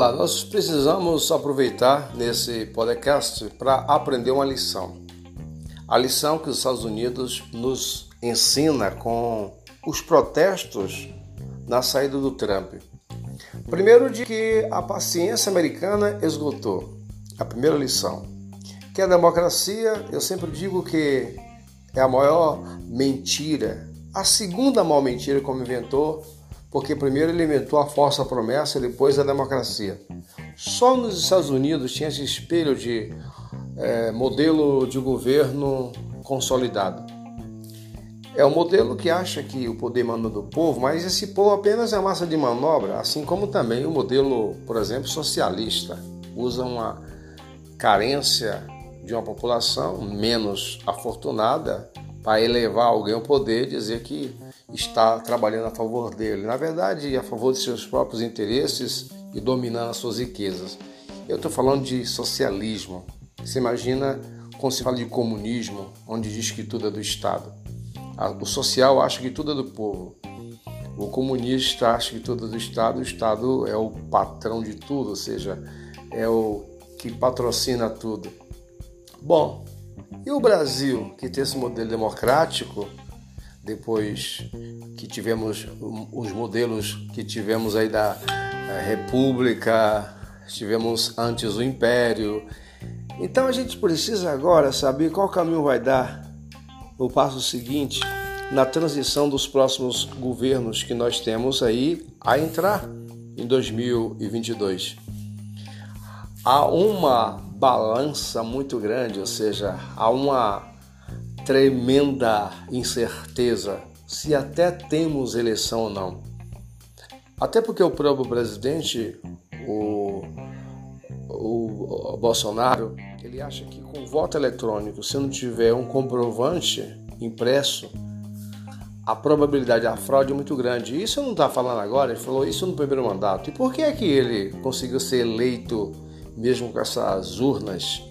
Olá, nós precisamos aproveitar nesse podcast para aprender uma lição. A lição que os Estados Unidos nos ensina com os protestos na saída do Trump. Primeiro, de que a paciência americana esgotou. A primeira lição. Que a democracia, eu sempre digo que é a maior mentira. A segunda maior mentira, como inventou, porque primeiro ele inventou a falsa promessa e depois a democracia. Só nos Estados Unidos tinha esse espelho de é, modelo de governo consolidado. É o modelo que acha que o poder manda do povo, mas esse povo apenas é massa de manobra, assim como também o modelo, por exemplo, socialista. Usa uma carência de uma população menos afortunada para elevar alguém ao poder dizer que está trabalhando a favor dele. Na verdade, a favor de seus próprios interesses e dominando as suas riquezas. Eu estou falando de socialismo. Você imagina quando se fala de comunismo, onde diz que tudo é do Estado. O social acha que tudo é do povo. O comunista acha que tudo é do Estado. O Estado é o patrão de tudo, ou seja, é o que patrocina tudo. Bom, e o Brasil, que tem esse modelo democrático, depois que tivemos os modelos que tivemos aí da República, tivemos antes o Império. Então a gente precisa agora saber qual caminho vai dar o passo seguinte na transição dos próximos governos que nós temos aí a entrar em 2022. Há uma balança muito grande, ou seja, há uma tremenda incerteza se até temos eleição ou não. Até porque o próprio presidente, o, o, o Bolsonaro, ele acha que com voto eletrônico, se não tiver um comprovante impresso, a probabilidade da fraude é muito grande. Isso não está falando agora, ele falou isso no primeiro mandato. E por que é que ele conseguiu ser eleito mesmo com essas urnas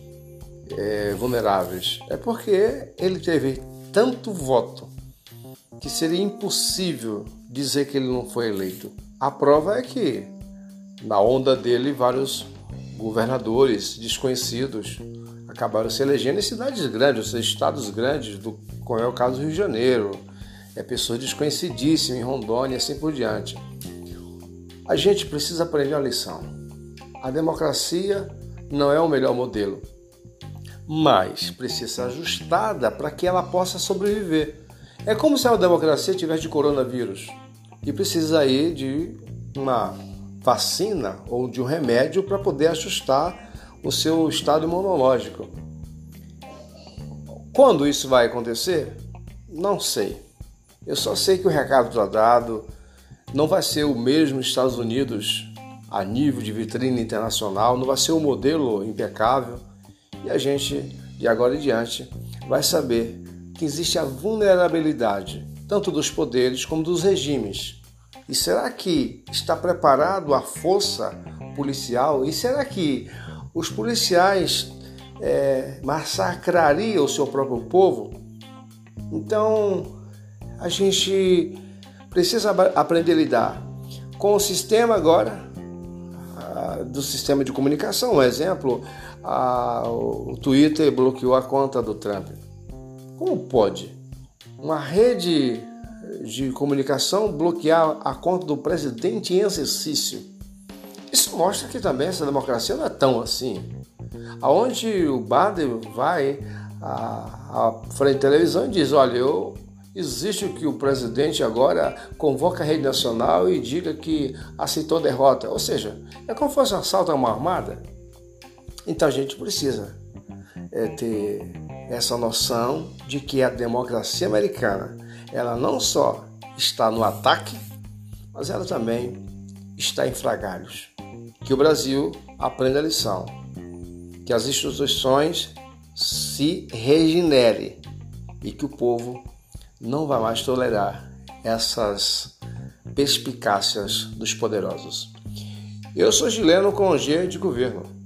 é, vulneráveis? É porque ele teve tanto voto que seria impossível dizer que ele não foi eleito. A prova é que, na onda dele, vários governadores desconhecidos acabaram se elegendo em cidades grandes, ou estados grandes, do, como é o caso do Rio de Janeiro, é pessoas desconhecidíssimas em Rondônia e assim por diante. A gente precisa aprender a lição. A democracia não é o melhor modelo mas precisa ser ajustada para que ela possa sobreviver. É como se a democracia tivesse de coronavírus e precisa aí de uma vacina ou de um remédio para poder ajustar o seu estado imunológico. Quando isso vai acontecer? Não sei. Eu só sei que o recado está dado. Não vai ser o mesmo Estados Unidos a nível de vitrine internacional, não vai ser um modelo impecável e a gente, de agora em diante, vai saber que existe a vulnerabilidade tanto dos poderes como dos regimes. E será que está preparado a força policial? E será que os policiais é, massacrariam o seu próprio povo? Então, a gente precisa aprender a lidar com o sistema agora do sistema de comunicação. Um exemplo, a, o Twitter bloqueou a conta do Trump. Como pode uma rede de comunicação bloquear a conta do presidente em exercício? Isso mostra que também essa democracia não é tão assim. Aonde o Bader vai à, à frente da televisão e diz: Olha, eu Existe que o presidente agora convoca a rede nacional e diga que aceitou derrota. Ou seja, é como se fosse um assalto a uma armada. Então a gente precisa é, ter essa noção de que a democracia americana ela não só está no ataque, mas ela também está em fragalhos. Que o Brasil aprenda a lição, que as instituições se regenerem e que o povo não vai mais tolerar essas perspicácias dos poderosos. Eu sou Gileno com G de governo.